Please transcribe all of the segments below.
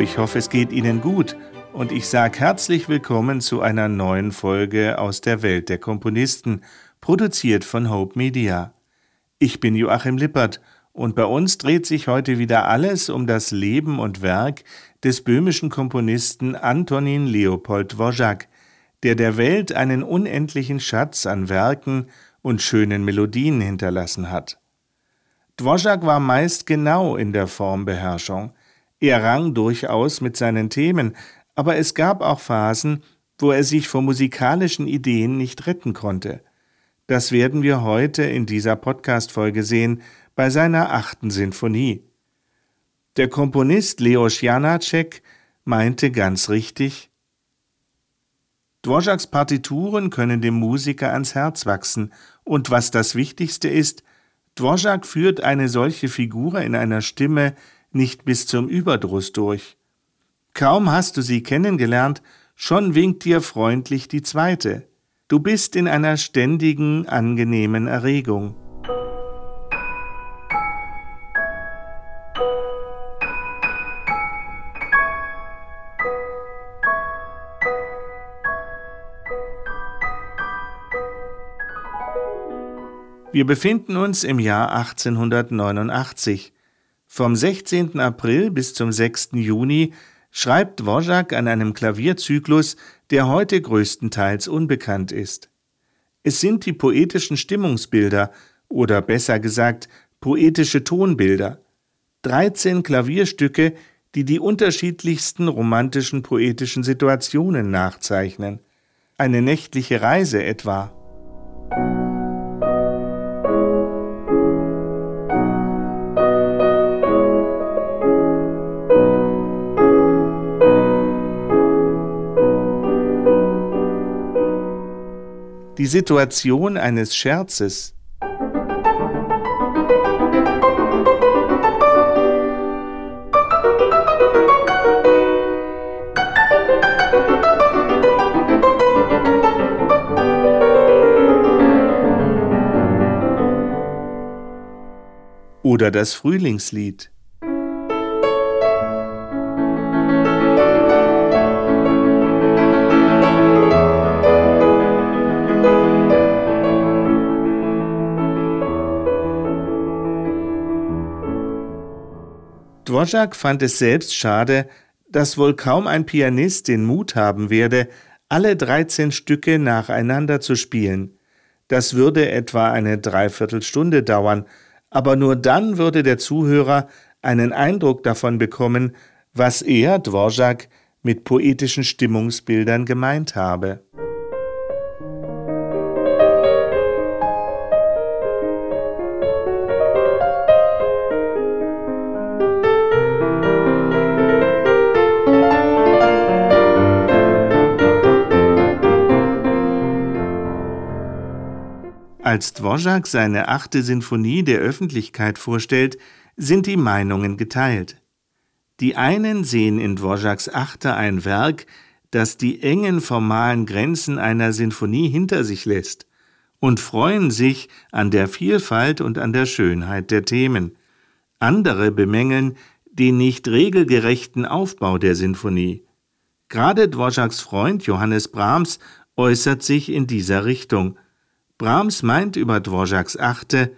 Ich hoffe, es geht Ihnen gut und ich sage herzlich willkommen zu einer neuen Folge aus der Welt der Komponisten, produziert von Hope Media. Ich bin Joachim Lippert und bei uns dreht sich heute wieder alles um das Leben und Werk des böhmischen Komponisten Antonin Leopold Dvořák, der der Welt einen unendlichen Schatz an Werken und schönen Melodien hinterlassen hat. Dvořák war meist genau in der Formbeherrschung. Er rang durchaus mit seinen Themen, aber es gab auch Phasen, wo er sich vor musikalischen Ideen nicht retten konnte. Das werden wir heute in dieser Podcast-Folge sehen, bei seiner achten Sinfonie. Der Komponist Leos Janacek meinte ganz richtig, Dvořáks Partituren können dem Musiker ans Herz wachsen, und was das Wichtigste ist, Dvořák führt eine solche Figur in einer Stimme nicht bis zum Überdruss durch. Kaum hast du sie kennengelernt, schon winkt dir freundlich die zweite. Du bist in einer ständigen, angenehmen Erregung. Wir befinden uns im Jahr 1889. Vom 16. April bis zum 6. Juni schreibt Dvořák an einem Klavierzyklus, der heute größtenteils unbekannt ist. Es sind die poetischen Stimmungsbilder oder besser gesagt poetische Tonbilder. 13 Klavierstücke, die die unterschiedlichsten romantischen poetischen Situationen nachzeichnen. Eine nächtliche Reise etwa. Die Situation eines Scherzes. Oder das Frühlingslied. Dvořák fand es selbst schade, dass wohl kaum ein Pianist den Mut haben werde, alle 13 Stücke nacheinander zu spielen. Das würde etwa eine Dreiviertelstunde dauern, aber nur dann würde der Zuhörer einen Eindruck davon bekommen, was er, Dvořák, mit poetischen Stimmungsbildern gemeint habe. Als Dvořák seine achte Sinfonie der Öffentlichkeit vorstellt, sind die Meinungen geteilt. Die einen sehen in Dvořáks Achte ein Werk, das die engen formalen Grenzen einer Sinfonie hinter sich lässt und freuen sich an der Vielfalt und an der Schönheit der Themen. Andere bemängeln den nicht regelgerechten Aufbau der Sinfonie. Gerade Dvořáks Freund Johannes Brahms äußert sich in dieser Richtung – Brahms meint über Dvořáks Achte,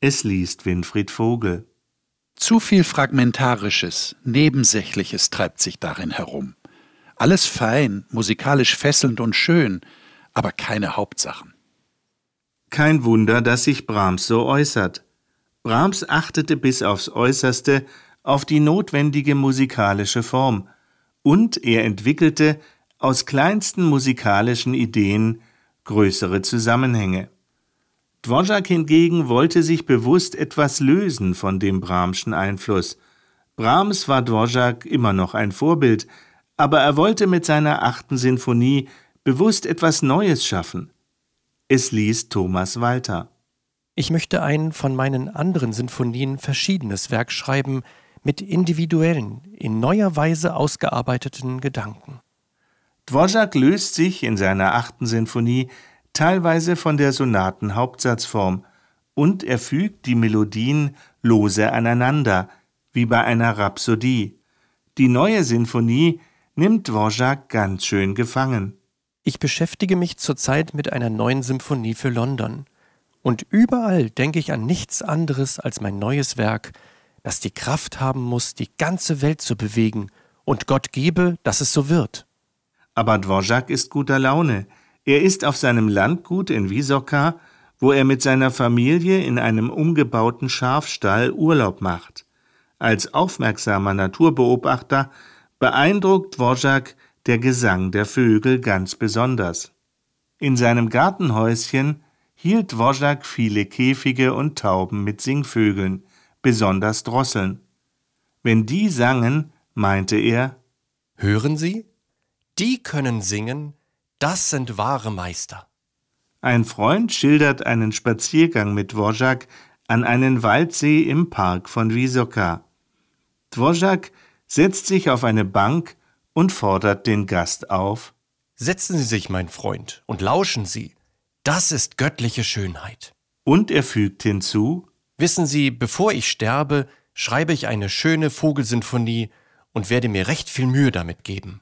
es liest Winfried Vogel. Zu viel Fragmentarisches, Nebensächliches treibt sich darin herum. Alles fein, musikalisch fesselnd und schön, aber keine Hauptsachen. Kein Wunder, dass sich Brahms so äußert. Brahms achtete bis aufs äußerste auf die notwendige musikalische Form, und er entwickelte aus kleinsten musikalischen Ideen größere Zusammenhänge. Dvořák hingegen wollte sich bewusst etwas lösen von dem Brahmschen Einfluss. Brahms war Dvořák immer noch ein Vorbild, aber er wollte mit seiner achten Sinfonie bewusst etwas Neues schaffen. Es liest Thomas Walter. Ich möchte ein von meinen anderen Sinfonien verschiedenes Werk schreiben, mit individuellen, in neuer Weise ausgearbeiteten Gedanken. Dvořák löst sich in seiner achten Sinfonie teilweise von der Sonatenhauptsatzform und er fügt die Melodien lose aneinander, wie bei einer Rhapsodie. Die neue Sinfonie nimmt Dvorak ganz schön gefangen. Ich beschäftige mich zurzeit mit einer neuen Symphonie für London. Und überall denke ich an nichts anderes als mein neues Werk, das die Kraft haben muss, die ganze Welt zu bewegen, und Gott gebe, dass es so wird. Aber Dvorak ist guter Laune. Er ist auf seinem Landgut in Wysoka, wo er mit seiner Familie in einem umgebauten Schafstall Urlaub macht. Als aufmerksamer Naturbeobachter beeindruckt Dvorak der Gesang der Vögel ganz besonders. In seinem Gartenhäuschen hielt Dvorak viele Käfige und Tauben mit Singvögeln, besonders Drosseln. Wenn die sangen, meinte er, Hören Sie? Die können singen, das sind wahre Meister. Ein Freund schildert einen Spaziergang mit Dvorak an einen Waldsee im Park von Wysoka. Dvorak setzt sich auf eine Bank und fordert den Gast auf. Setzen Sie sich, mein Freund, und lauschen Sie. Das ist göttliche Schönheit. Und er fügt hinzu, Wissen Sie, bevor ich sterbe, schreibe ich eine schöne Vogelsinfonie und werde mir recht viel Mühe damit geben.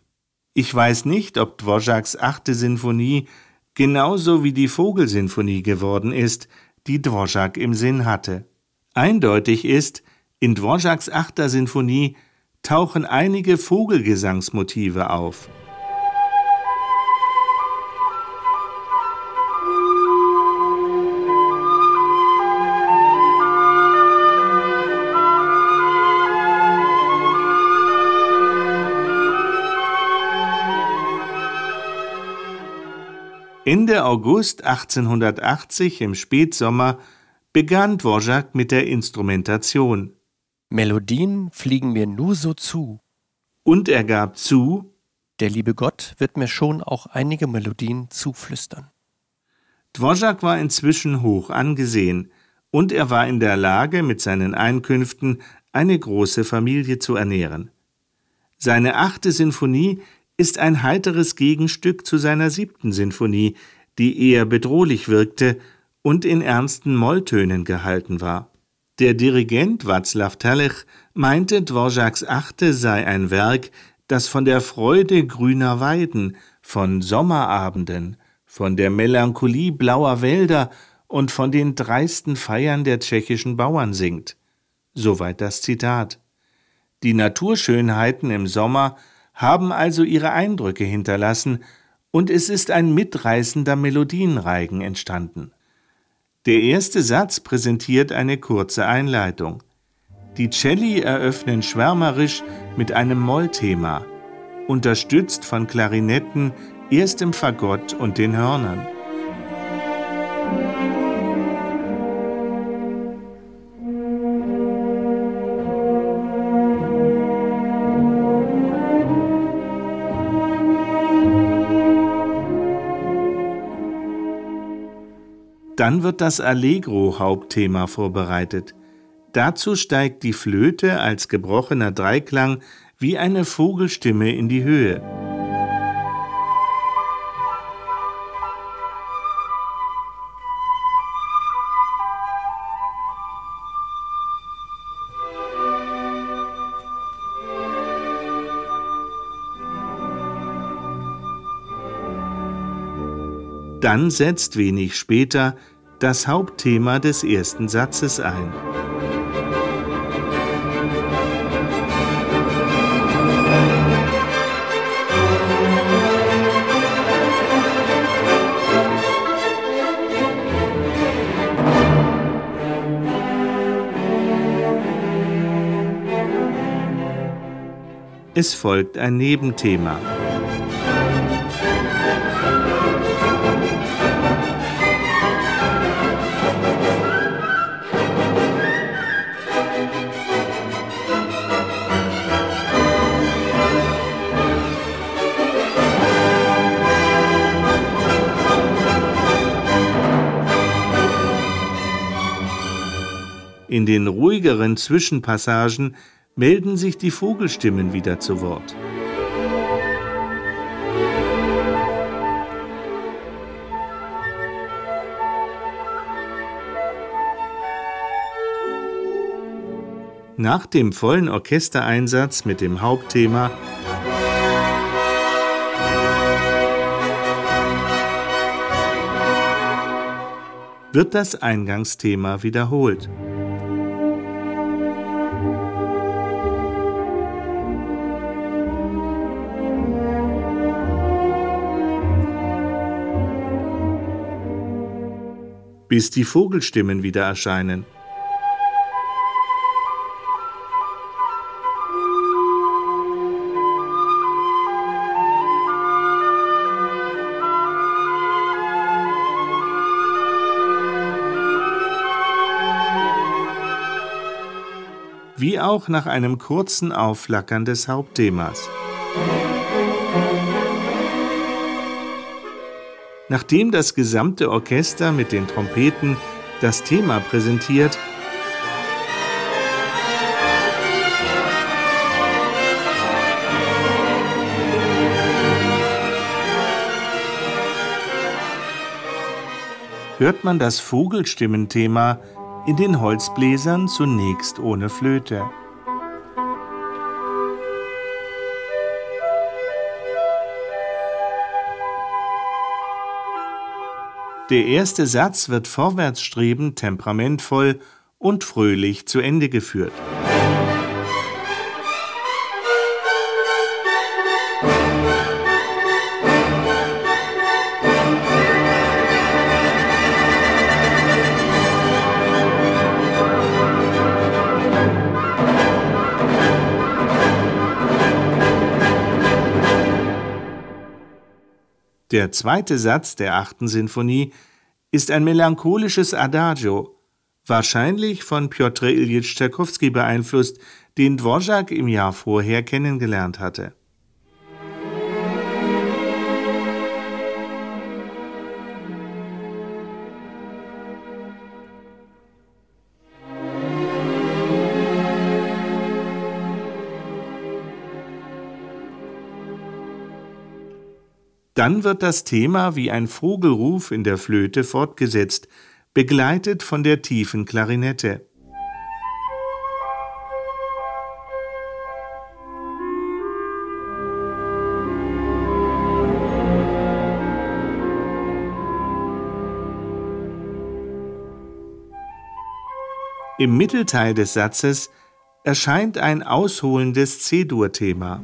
Ich weiß nicht, ob Dvoraks achte Sinfonie genauso wie die Vogelsinfonie geworden ist, die Dvorak im Sinn hatte. Eindeutig ist, in Dvoraks achter Sinfonie tauchen einige Vogelgesangsmotive auf. Ende August 1880 im Spätsommer begann Dvorak mit der Instrumentation. Melodien fliegen mir nur so zu. Und er gab zu, Der liebe Gott wird mir schon auch einige Melodien zuflüstern. Dvorak war inzwischen hoch angesehen und er war in der Lage, mit seinen Einkünften eine große Familie zu ernähren. Seine achte Sinfonie ist ein heiteres Gegenstück zu seiner siebten Sinfonie, die eher bedrohlich wirkte und in ernsten Molltönen gehalten war. Der Dirigent Václav Talech meinte, Dvoraks Achte sei ein Werk, das von der Freude grüner Weiden, von Sommerabenden, von der Melancholie blauer Wälder und von den dreisten Feiern der tschechischen Bauern singt. Soweit das Zitat. Die Naturschönheiten im Sommer haben also ihre Eindrücke hinterlassen, und es ist ein mitreißender Melodienreigen entstanden. Der erste Satz präsentiert eine kurze Einleitung. Die Celli eröffnen schwärmerisch mit einem Mollthema, unterstützt von Klarinetten, erstem Fagott und den Hörnern. Dann wird das Allegro-Hauptthema vorbereitet. Dazu steigt die Flöte als gebrochener Dreiklang wie eine Vogelstimme in die Höhe. Dann setzt wenig später das Hauptthema des ersten Satzes ein. Es folgt ein Nebenthema. In den ruhigeren Zwischenpassagen melden sich die Vogelstimmen wieder zu Wort. Nach dem vollen Orchestereinsatz mit dem Hauptthema wird das Eingangsthema wiederholt. Bis die Vogelstimmen wieder erscheinen. wie auch nach einem kurzen Aufflackern des Hauptthemas. Nachdem das gesamte Orchester mit den Trompeten das Thema präsentiert, hört man das Vogelstimmenthema in den Holzbläsern zunächst ohne Flöte. Der erste Satz wird vorwärtsstrebend, temperamentvoll und fröhlich zu Ende geführt. Der zweite Satz der achten Sinfonie ist ein melancholisches Adagio, wahrscheinlich von Piotr Ilyich Tschaikowski beeinflusst, den Dvorak im Jahr vorher kennengelernt hatte. Dann wird das Thema wie ein Vogelruf in der Flöte fortgesetzt, begleitet von der tiefen Klarinette. Im Mittelteil des Satzes erscheint ein ausholendes C-Dur-Thema.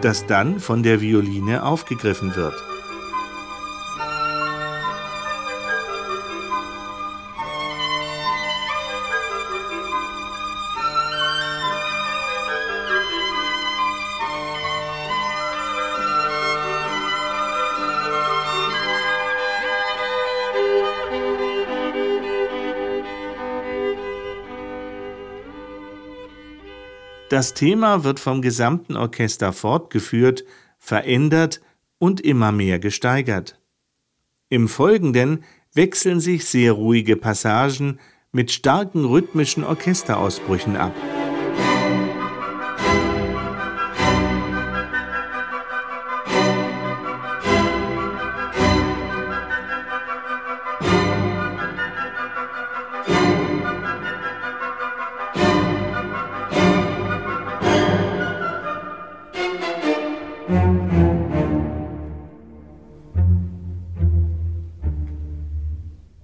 Das dann von der Violine aufgegriffen wird. Das Thema wird vom gesamten Orchester fortgeführt, verändert und immer mehr gesteigert. Im Folgenden wechseln sich sehr ruhige Passagen mit starken rhythmischen Orchesterausbrüchen ab.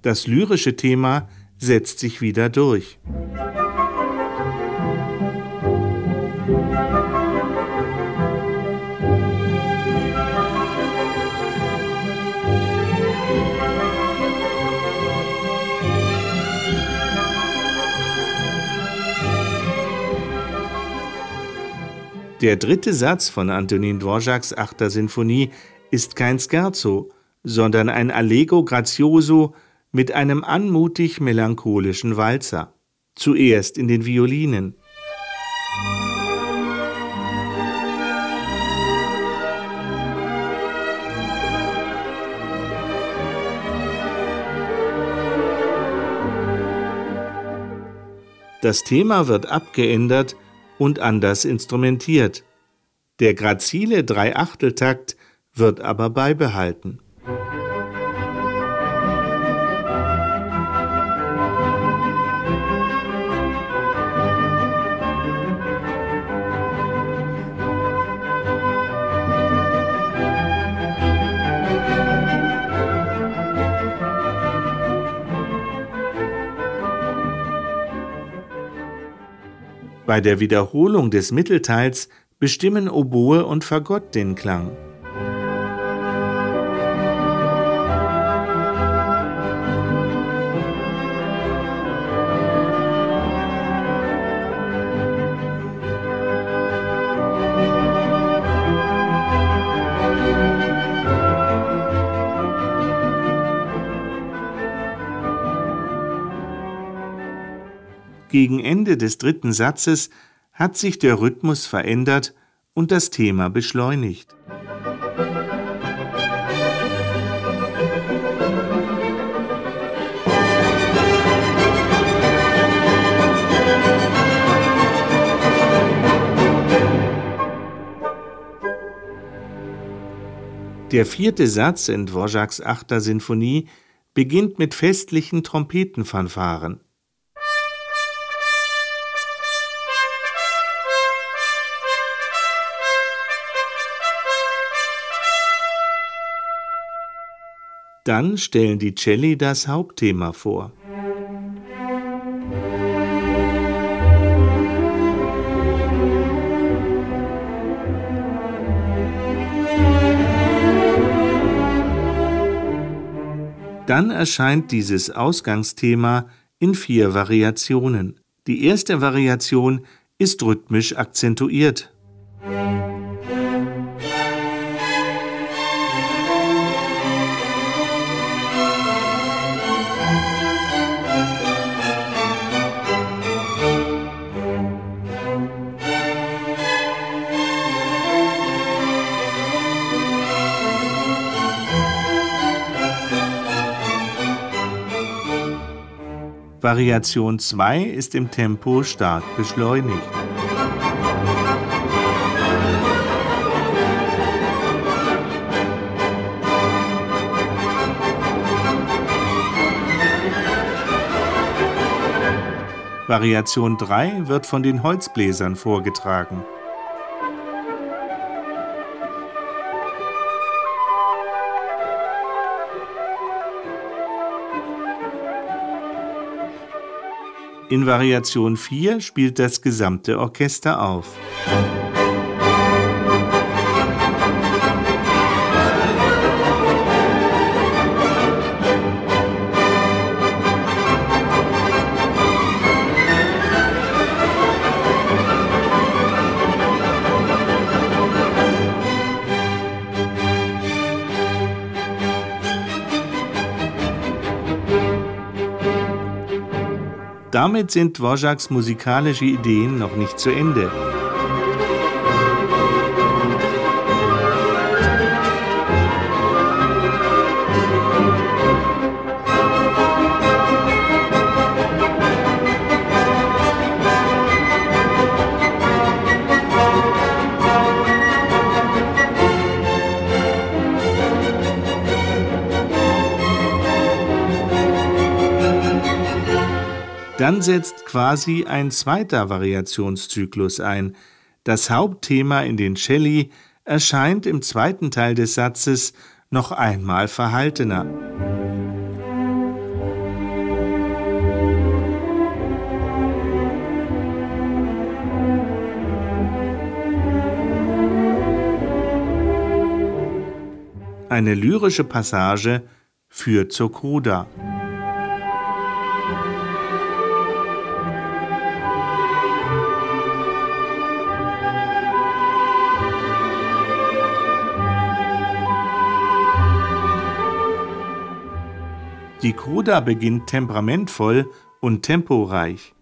Das lyrische Thema setzt sich wieder durch. Der dritte Satz von Antonin Dvořáks achter Sinfonie ist kein Scherzo, sondern ein Allegro grazioso mit einem anmutig melancholischen Walzer, zuerst in den Violinen. Das Thema wird abgeändert und anders instrumentiert. Der grazile Dreiachteltakt wird aber beibehalten. Bei der Wiederholung des Mittelteils bestimmen Oboe und Fagott den Klang. Gegen Ende des dritten Satzes hat sich der Rhythmus verändert und das Thema beschleunigt. Der vierte Satz in Dvořáks achter Sinfonie beginnt mit festlichen Trompetenfanfaren. Dann stellen die Celli das Hauptthema vor. Dann erscheint dieses Ausgangsthema in vier Variationen. Die erste Variation ist rhythmisch akzentuiert. Variation 2 ist im Tempo stark beschleunigt. Variation 3 wird von den Holzbläsern vorgetragen. In Variation 4 spielt das gesamte Orchester auf. Damit sind Dvořáks musikalische Ideen noch nicht zu Ende. Dann setzt quasi ein zweiter Variationszyklus ein. Das Hauptthema in den Celli erscheint im zweiten Teil des Satzes noch einmal verhaltener. Eine lyrische Passage führt zur Coda. Die Coda beginnt temperamentvoll und temporeich.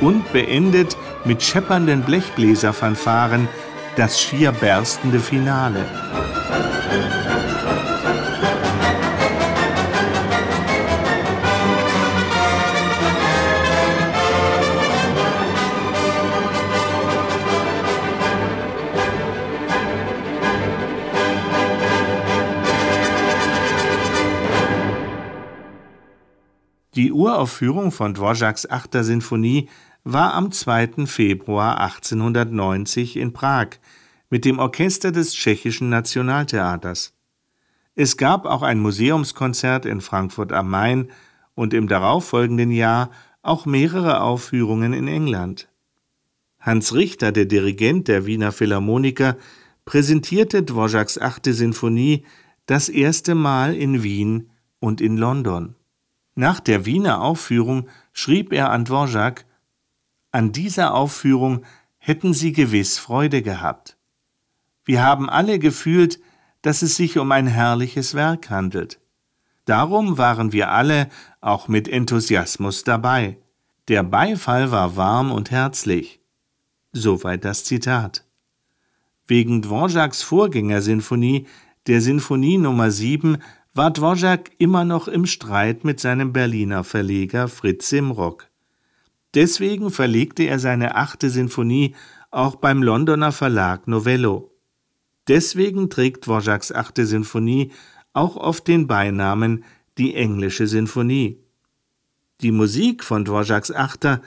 und beendet mit scheppernden Blechbläserfanfaren das schier berstende Finale. Die Uraufführung von Dvořáks achter Sinfonie war am 2. Februar 1890 in Prag mit dem Orchester des Tschechischen Nationaltheaters. Es gab auch ein Museumskonzert in Frankfurt am Main und im darauffolgenden Jahr auch mehrere Aufführungen in England. Hans Richter, der Dirigent der Wiener Philharmoniker, präsentierte Dvořáks achte Sinfonie das erste Mal in Wien und in London. Nach der Wiener Aufführung schrieb er an Dvorak, an dieser Aufführung hätten Sie gewiss Freude gehabt. Wir haben alle gefühlt, dass es sich um ein herrliches Werk handelt. Darum waren wir alle auch mit Enthusiasmus dabei. Der Beifall war warm und herzlich. Soweit das Zitat. Wegen Dvoraks Vorgängersinfonie, der Sinfonie Nummer 7, war Dvorak immer noch im Streit mit seinem Berliner Verleger Fritz Simrock. Deswegen verlegte er seine achte Sinfonie auch beim Londoner Verlag Novello. Deswegen trägt Dvoraks achte Sinfonie auch oft den Beinamen die englische Sinfonie. Die Musik von Dvoraks Achter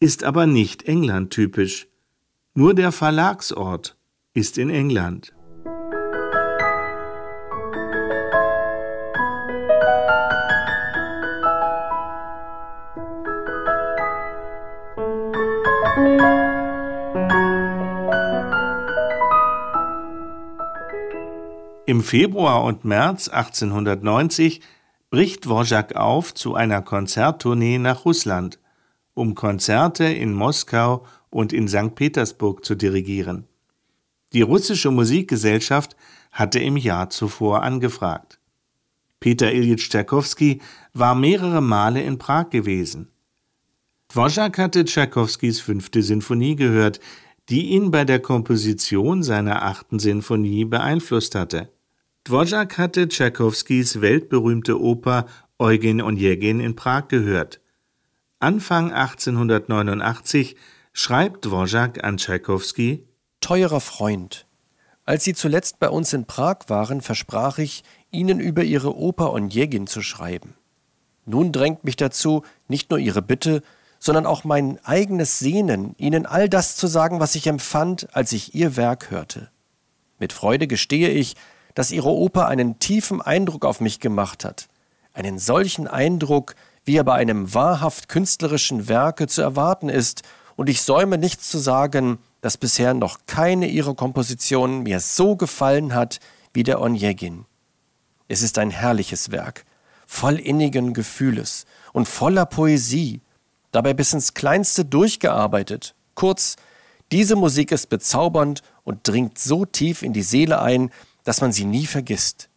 ist aber nicht England-typisch. Nur der Verlagsort ist in England. Februar und März 1890 bricht Dvorak auf zu einer Konzerttournee nach Russland, um Konzerte in Moskau und in St. Petersburg zu dirigieren. Die russische Musikgesellschaft hatte im Jahr zuvor angefragt. Peter Ilyich Tschaikowski war mehrere Male in Prag gewesen. Dvorak hatte Tschaikowskis fünfte Sinfonie gehört, die ihn bei der Komposition seiner achten Sinfonie beeinflusst hatte. Dvorak hatte Tschaikowskis weltberühmte Oper Eugen Onegin in Prag gehört. Anfang 1889 schreibt Dvorak an Tschaikowski: Teurer Freund, als Sie zuletzt bei uns in Prag waren, versprach ich, Ihnen über Ihre Oper Onegin zu schreiben. Nun drängt mich dazu nicht nur Ihre Bitte, sondern auch mein eigenes Sehnen, Ihnen all das zu sagen, was ich empfand, als ich Ihr Werk hörte. Mit Freude gestehe ich, dass ihre Oper einen tiefen Eindruck auf mich gemacht hat. Einen solchen Eindruck, wie er bei einem wahrhaft künstlerischen Werke zu erwarten ist, und ich säume nichts zu sagen, dass bisher noch keine ihrer Kompositionen mir so gefallen hat wie der Onegin. Es ist ein herrliches Werk, voll innigen Gefühles und voller Poesie, dabei bis ins Kleinste durchgearbeitet. Kurz, diese Musik ist bezaubernd und dringt so tief in die Seele ein, dass man sie nie vergisst.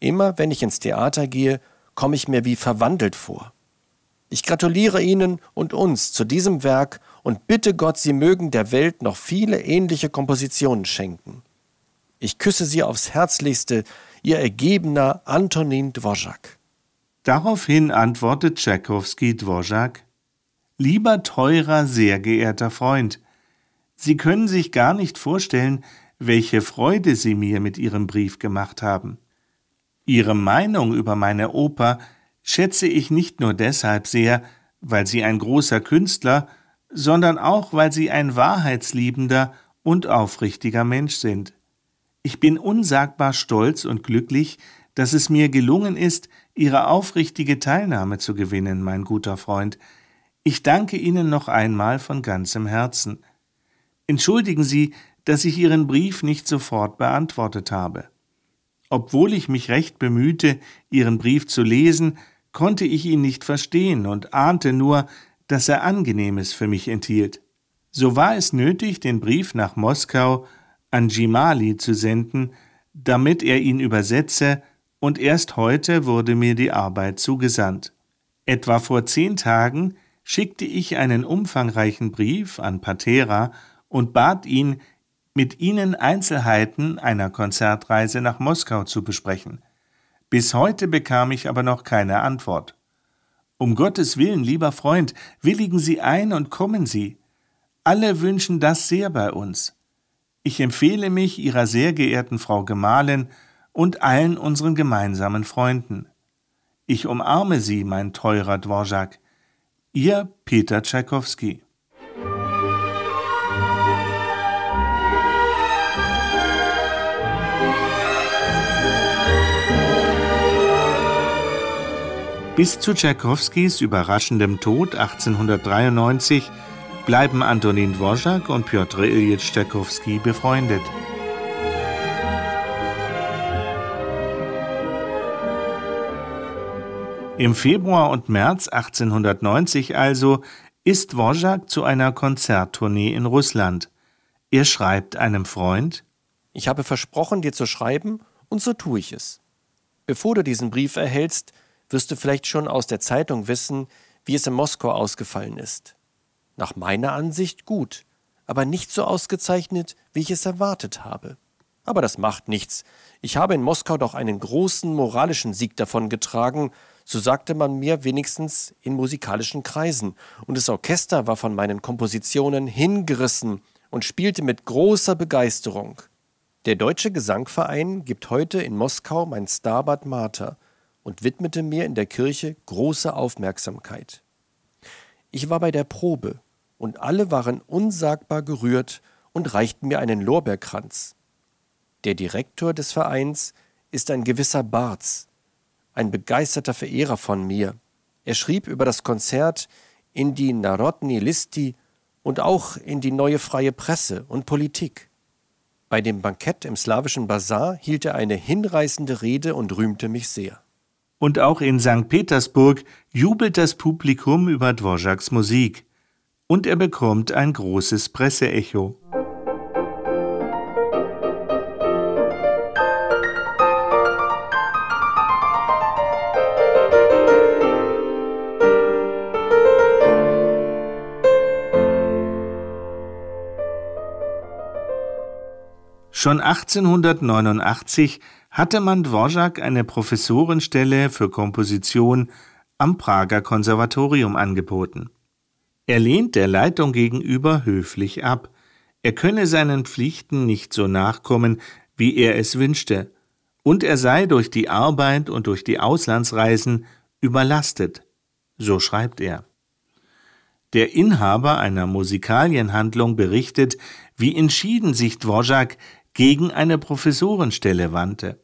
Immer wenn ich ins Theater gehe, komme ich mir wie verwandelt vor. Ich gratuliere Ihnen und uns zu diesem Werk und bitte Gott, Sie mögen der Welt noch viele ähnliche Kompositionen schenken. Ich küsse Sie aufs Herzlichste, Ihr ergebener Antonin Dvorak. Daraufhin antwortet Tschaikowski Dvorak: Lieber teurer, sehr geehrter Freund, Sie können sich gar nicht vorstellen, welche Freude Sie mir mit Ihrem Brief gemacht haben. Ihre Meinung über meine Oper schätze ich nicht nur deshalb sehr, weil Sie ein großer Künstler, sondern auch, weil Sie ein wahrheitsliebender und aufrichtiger Mensch sind. Ich bin unsagbar stolz und glücklich, dass es mir gelungen ist, Ihre aufrichtige Teilnahme zu gewinnen, mein guter Freund. Ich danke Ihnen noch einmal von ganzem Herzen. Entschuldigen Sie, dass ich Ihren Brief nicht sofort beantwortet habe. Obwohl ich mich recht bemühte, Ihren Brief zu lesen, konnte ich ihn nicht verstehen und ahnte nur, dass er Angenehmes für mich enthielt. So war es nötig, den Brief nach Moskau an Jimali zu senden, damit er ihn übersetze, und erst heute wurde mir die Arbeit zugesandt. Etwa vor zehn Tagen schickte ich einen umfangreichen Brief an Patera und bat ihn, mit ihnen Einzelheiten einer Konzertreise nach Moskau zu besprechen. Bis heute bekam ich aber noch keine Antwort. Um Gottes Willen, lieber Freund, willigen Sie ein und kommen Sie. Alle wünschen das sehr bei uns. Ich empfehle mich Ihrer sehr geehrten Frau Gemahlin und allen unseren gemeinsamen Freunden. Ich umarme Sie, mein teurer Dvorak. Ihr Peter Tschaikowski. Bis zu Tschaikowskis überraschendem Tod 1893 bleiben Antonin Dvorak und Piotr Ilyich Tschaikowski befreundet. Im Februar und März 1890 also ist Dvorak zu einer Konzerttournee in Russland. Er schreibt einem Freund: Ich habe versprochen, dir zu schreiben, und so tue ich es. Bevor du diesen Brief erhältst, wirst du vielleicht schon aus der Zeitung wissen, wie es in Moskau ausgefallen ist. Nach meiner Ansicht gut, aber nicht so ausgezeichnet, wie ich es erwartet habe. Aber das macht nichts. Ich habe in Moskau doch einen großen moralischen Sieg davongetragen, so sagte man mir wenigstens in musikalischen Kreisen, und das Orchester war von meinen Kompositionen hingerissen und spielte mit großer Begeisterung. Der Deutsche Gesangverein gibt heute in Moskau mein Stabat Mater, und widmete mir in der Kirche große Aufmerksamkeit. Ich war bei der Probe, und alle waren unsagbar gerührt und reichten mir einen Lorbeerkranz. Der Direktor des Vereins ist ein gewisser Barz, ein begeisterter Verehrer von mir. Er schrieb über das Konzert in die Narodni Listi und auch in die neue freie Presse und Politik. Bei dem Bankett im slawischen Bazar hielt er eine hinreißende Rede und rühmte mich sehr und auch in St. Petersburg jubelt das Publikum über Dvoraks Musik. Und er bekommt ein großes Presseecho. Schon 1889 hatte man Dvorak eine Professorenstelle für Komposition am Prager Konservatorium angeboten. Er lehnt der Leitung gegenüber höflich ab. Er könne seinen Pflichten nicht so nachkommen, wie er es wünschte, und er sei durch die Arbeit und durch die Auslandsreisen überlastet. So schreibt er. Der Inhaber einer Musikalienhandlung berichtet, wie entschieden sich Dvorak gegen eine Professorenstelle wandte.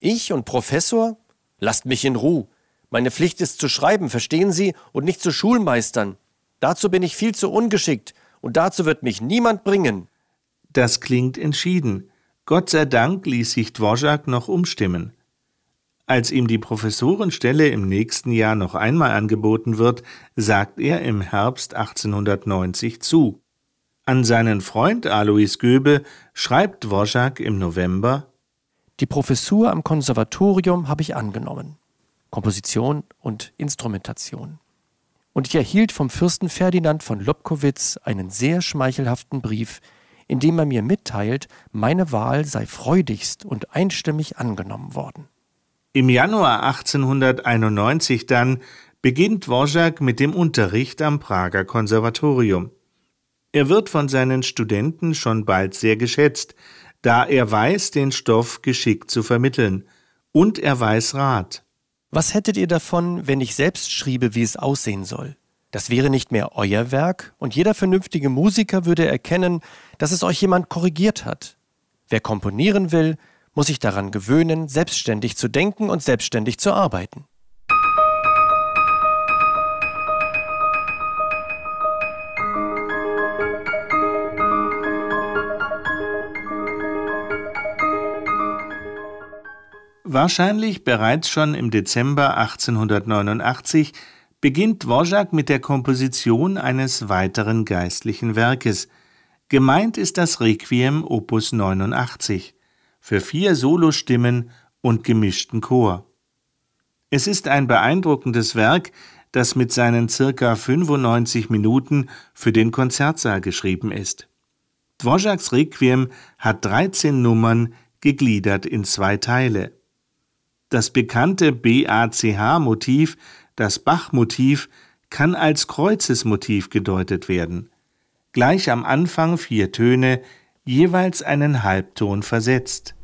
Ich und Professor? Lasst mich in Ruhe. Meine Pflicht ist zu schreiben, verstehen Sie, und nicht zu Schulmeistern. Dazu bin ich viel zu ungeschickt, und dazu wird mich niemand bringen. Das klingt entschieden. Gott sei Dank ließ sich Dvorak noch umstimmen. Als ihm die Professorenstelle im nächsten Jahr noch einmal angeboten wird, sagt er im Herbst 1890 zu. An seinen Freund Alois Göbe schreibt Dvorak im November Die Professur am Konservatorium habe ich angenommen. Komposition und Instrumentation. Und ich erhielt vom Fürsten Ferdinand von Lobkowitz einen sehr schmeichelhaften Brief, in dem er mir mitteilt, meine Wahl sei freudigst und einstimmig angenommen worden. Im Januar 1891 dann beginnt Dvorak mit dem Unterricht am Prager Konservatorium. Er wird von seinen Studenten schon bald sehr geschätzt, da er weiß, den Stoff geschickt zu vermitteln. Und er weiß Rat. Was hättet ihr davon, wenn ich selbst schriebe, wie es aussehen soll? Das wäre nicht mehr euer Werk, und jeder vernünftige Musiker würde erkennen, dass es euch jemand korrigiert hat. Wer komponieren will, muss sich daran gewöhnen, selbstständig zu denken und selbstständig zu arbeiten. Wahrscheinlich bereits schon im Dezember 1889 beginnt Dvorak mit der Komposition eines weiteren geistlichen Werkes. Gemeint ist das Requiem Opus 89 für vier Solostimmen und gemischten Chor. Es ist ein beeindruckendes Werk, das mit seinen circa 95 Minuten für den Konzertsaal geschrieben ist. Dvořáks Requiem hat 13 Nummern, gegliedert in zwei Teile. Das bekannte BACH-Motiv, das Bach-Motiv, kann als Kreuzesmotiv gedeutet werden. Gleich am Anfang vier Töne, jeweils einen Halbton versetzt.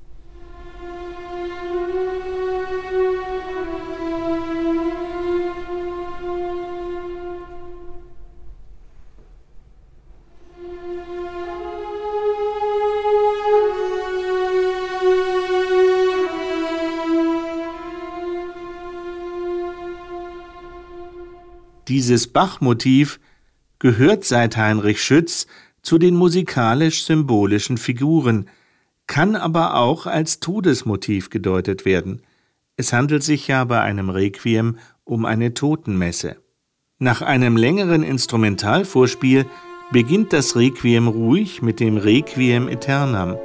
Dieses Bach-Motiv gehört seit Heinrich Schütz zu den musikalisch-symbolischen Figuren, kann aber auch als Todesmotiv gedeutet werden. Es handelt sich ja bei einem Requiem um eine Totenmesse. Nach einem längeren Instrumentalvorspiel beginnt das Requiem ruhig mit dem Requiem Eternam.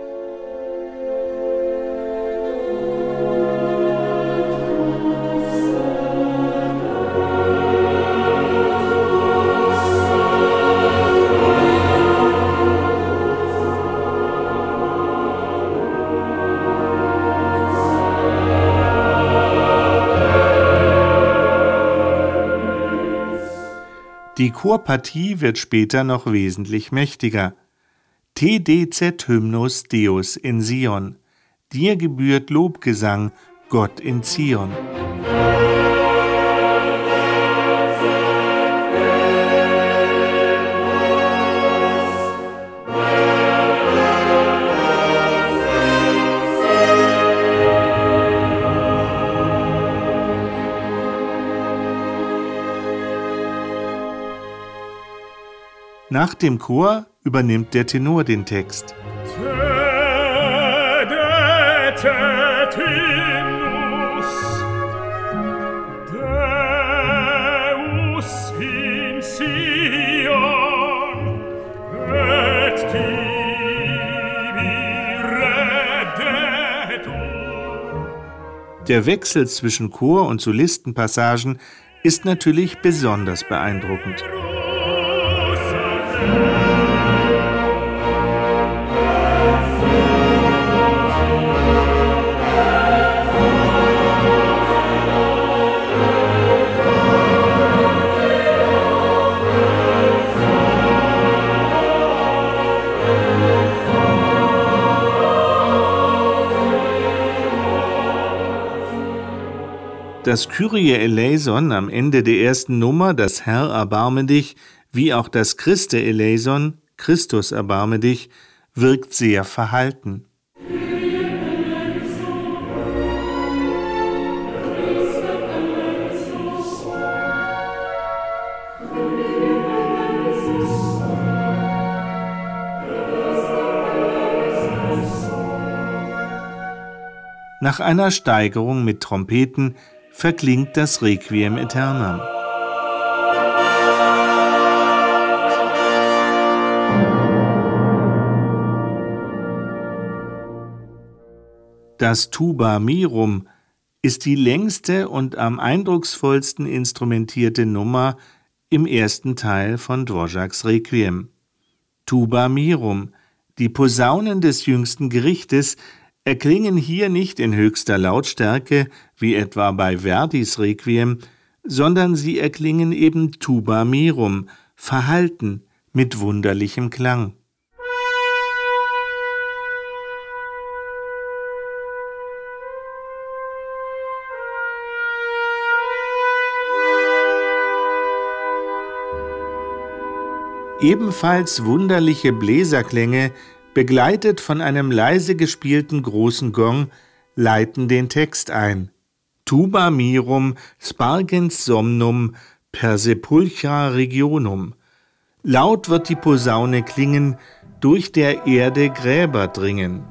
Die Chorpartie wird später noch wesentlich mächtiger. TDZ Hymnus Deus in Sion. Dir gebührt Lobgesang, Gott in Zion. Nach dem Chor übernimmt der Tenor den Text. Der Wechsel zwischen Chor- und Solistenpassagen ist natürlich besonders beeindruckend. Das Kyrie eleison am Ende der ersten Nummer, das Herr erbarme dich, wie auch das Christe eleison, Christus erbarme dich, wirkt sehr verhalten. Nach einer Steigerung mit Trompeten verklingt das Requiem Aeternam. Das Tuba Mirum ist die längste und am eindrucksvollsten instrumentierte Nummer im ersten Teil von Dvořáks Requiem. Tuba Mirum, die Posaunen des jüngsten Gerichtes, erklingen hier nicht in höchster Lautstärke, wie etwa bei Verdis Requiem, sondern sie erklingen eben tuba mirum, verhalten, mit wunderlichem Klang. Ebenfalls wunderliche Bläserklänge begleitet von einem leise gespielten großen Gong, leiten den Text ein. Tuba mirum spargens somnum per sepulchra regionum. Laut wird die Posaune klingen, durch der Erde Gräber dringen.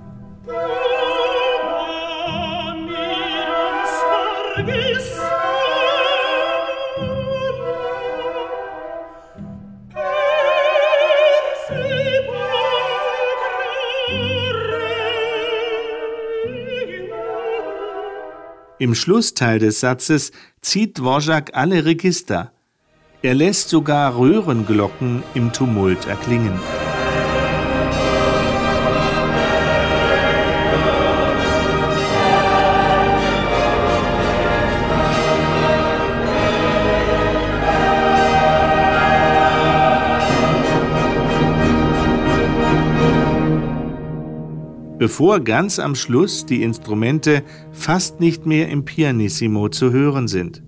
Im Schlussteil des Satzes zieht Dvorak alle Register. Er lässt sogar Röhrenglocken im Tumult erklingen. Bevor ganz am Schluss die Instrumente fast nicht mehr im Pianissimo zu hören sind.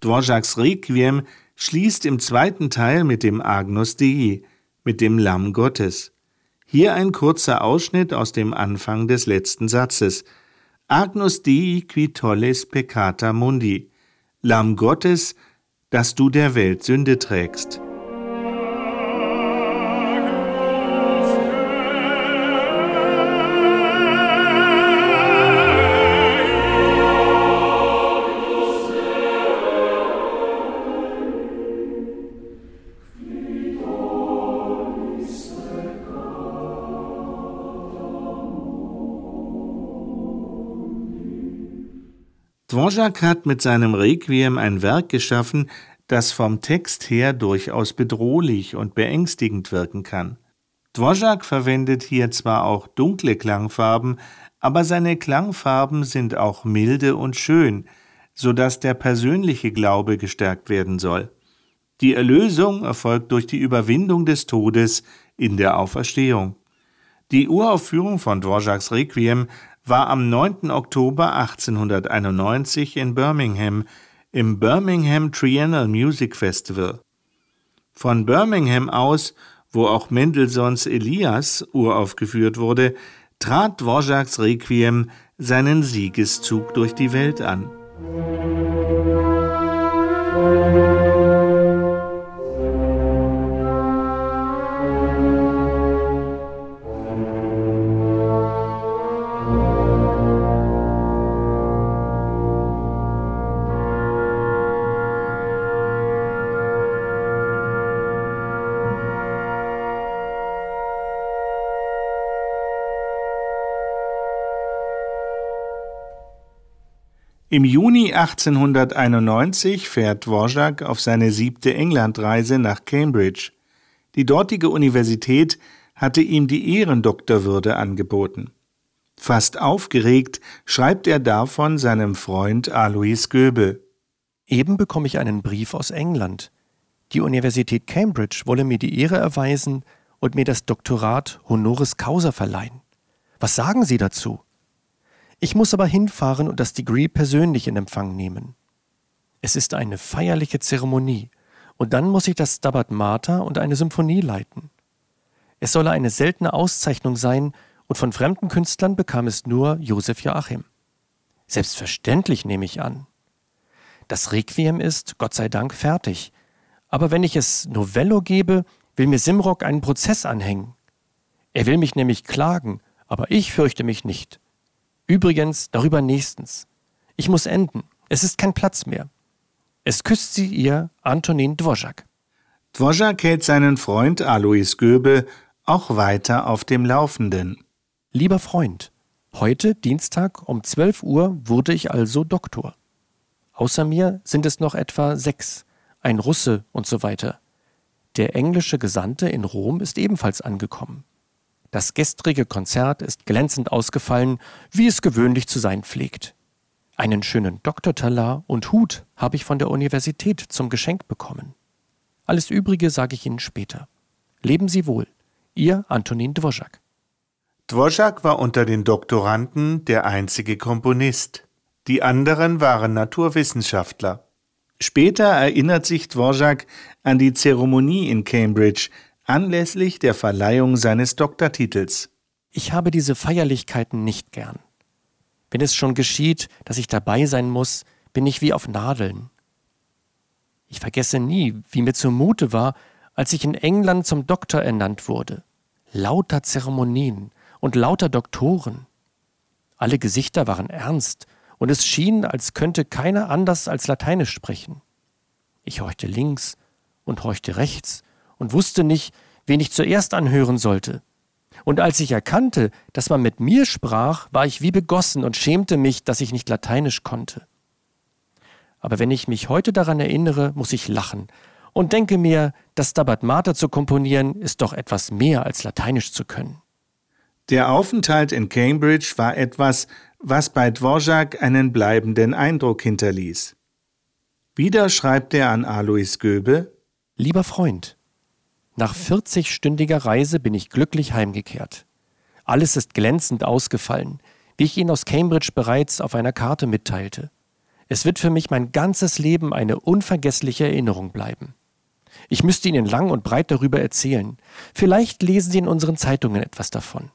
Dvorak's Requiem schließt im zweiten Teil mit dem Agnus Dei, mit dem Lamm Gottes. Hier ein kurzer Ausschnitt aus dem Anfang des letzten Satzes. Agnus Dei qui tolles peccata mundi. Lamm Gottes, dass du der Welt Sünde trägst. Dvorak hat mit seinem Requiem ein Werk geschaffen, das vom Text her durchaus bedrohlich und beängstigend wirken kann. Dvorak verwendet hier zwar auch dunkle Klangfarben, aber seine Klangfarben sind auch milde und schön, so dass der persönliche Glaube gestärkt werden soll. Die Erlösung erfolgt durch die Überwindung des Todes in der Auferstehung. Die Uraufführung von Dvoraks Requiem war am 9. Oktober 1891 in Birmingham im Birmingham Triennial Music Festival. Von Birmingham aus, wo auch Mendelssohns Elias uraufgeführt wurde, trat Dvoraks Requiem seinen Siegeszug durch die Welt an. Im Juni 1891 fährt Dvorak auf seine siebte Englandreise nach Cambridge. Die dortige Universität hatte ihm die Ehrendoktorwürde angeboten. Fast aufgeregt schreibt er davon seinem Freund Alois Goebel. Eben bekomme ich einen Brief aus England. Die Universität Cambridge wolle mir die Ehre erweisen und mir das Doktorat Honoris Causa verleihen. Was sagen Sie dazu? Ich muss aber hinfahren und das Degree persönlich in Empfang nehmen. Es ist eine feierliche Zeremonie, und dann muss ich das Stabat Mater und eine Symphonie leiten. Es solle eine seltene Auszeichnung sein, und von fremden Künstlern bekam es nur Josef Joachim. Selbstverständlich nehme ich an. Das Requiem ist, Gott sei Dank, fertig. Aber wenn ich es Novello gebe, will mir Simrock einen Prozess anhängen. Er will mich nämlich klagen, aber ich fürchte mich nicht. Übrigens, darüber nächstens. Ich muss enden. Es ist kein Platz mehr. Es küsst sie ihr Antonin Dvorak. Dvorak hält seinen Freund Alois Göbel auch weiter auf dem Laufenden. Lieber Freund, heute, Dienstag um 12 Uhr, wurde ich also Doktor. Außer mir sind es noch etwa sechs, ein Russe und so weiter. Der englische Gesandte in Rom ist ebenfalls angekommen. Das gestrige Konzert ist glänzend ausgefallen, wie es gewöhnlich zu sein pflegt. Einen schönen Doktortalar und Hut habe ich von der Universität zum Geschenk bekommen. Alles Übrige sage ich Ihnen später. Leben Sie wohl. Ihr Antonin Dvorak. Dvorak war unter den Doktoranden der einzige Komponist. Die anderen waren Naturwissenschaftler. Später erinnert sich Dvorak an die Zeremonie in Cambridge, anlässlich der Verleihung seines Doktortitels. Ich habe diese Feierlichkeiten nicht gern. Wenn es schon geschieht, dass ich dabei sein muss, bin ich wie auf Nadeln. Ich vergesse nie, wie mir zumute war, als ich in England zum Doktor ernannt wurde. Lauter Zeremonien und lauter Doktoren. Alle Gesichter waren ernst, und es schien, als könnte keiner anders als Lateinisch sprechen. Ich horchte links und horchte rechts und wusste nicht, wen ich zuerst anhören sollte. Und als ich erkannte, dass man mit mir sprach, war ich wie begossen und schämte mich, dass ich nicht lateinisch konnte. Aber wenn ich mich heute daran erinnere, muss ich lachen und denke mir, das Stabat Mater zu komponieren ist doch etwas mehr als lateinisch zu können. Der Aufenthalt in Cambridge war etwas, was bei Dvorak einen bleibenden Eindruck hinterließ. Wieder schreibt er an Alois Göbe Lieber Freund, nach 40-stündiger Reise bin ich glücklich heimgekehrt. Alles ist glänzend ausgefallen, wie ich Ihnen aus Cambridge bereits auf einer Karte mitteilte. Es wird für mich mein ganzes Leben eine unvergessliche Erinnerung bleiben. Ich müsste Ihnen lang und breit darüber erzählen. Vielleicht lesen Sie in unseren Zeitungen etwas davon.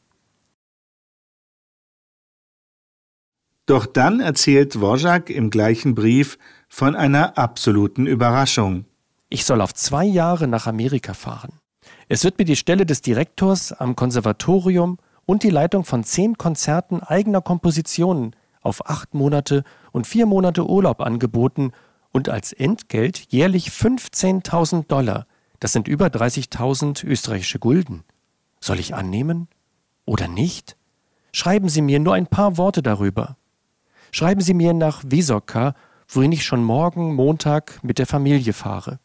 Doch dann erzählt Dvorak im gleichen Brief von einer absoluten Überraschung. Ich soll auf zwei Jahre nach Amerika fahren. Es wird mir die Stelle des Direktors am Konservatorium und die Leitung von zehn Konzerten eigener Kompositionen auf acht Monate und vier Monate Urlaub angeboten und als Entgelt jährlich 15.000 Dollar. Das sind über 30.000 österreichische Gulden. Soll ich annehmen? Oder nicht? Schreiben Sie mir nur ein paar Worte darüber. Schreiben Sie mir nach Wesoka, wohin ich schon morgen Montag mit der Familie fahre.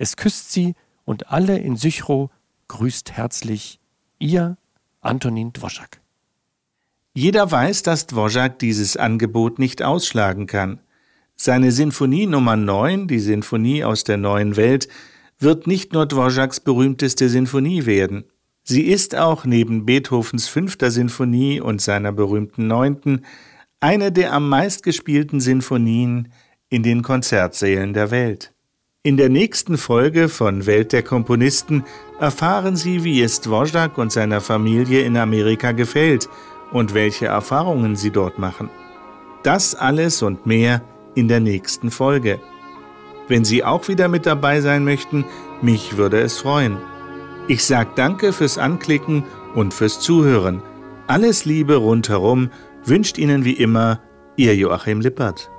Es küsst sie und alle in Sychro grüßt herzlich ihr Antonin Dvorak. Jeder weiß, dass Dvorak dieses Angebot nicht ausschlagen kann. Seine Sinfonie Nummer 9, die Sinfonie aus der neuen Welt, wird nicht nur Dvoraks berühmteste Sinfonie werden. Sie ist auch neben Beethovens fünfter Sinfonie und seiner berühmten neunten eine der am meistgespielten Sinfonien in den Konzertsälen der Welt. In der nächsten Folge von Welt der Komponisten erfahren Sie, wie es Dvorak und seiner Familie in Amerika gefällt und welche Erfahrungen sie dort machen. Das alles und mehr in der nächsten Folge. Wenn Sie auch wieder mit dabei sein möchten, mich würde es freuen. Ich sage danke fürs Anklicken und fürs Zuhören. Alles Liebe rundherum wünscht Ihnen wie immer Ihr Joachim Lippert.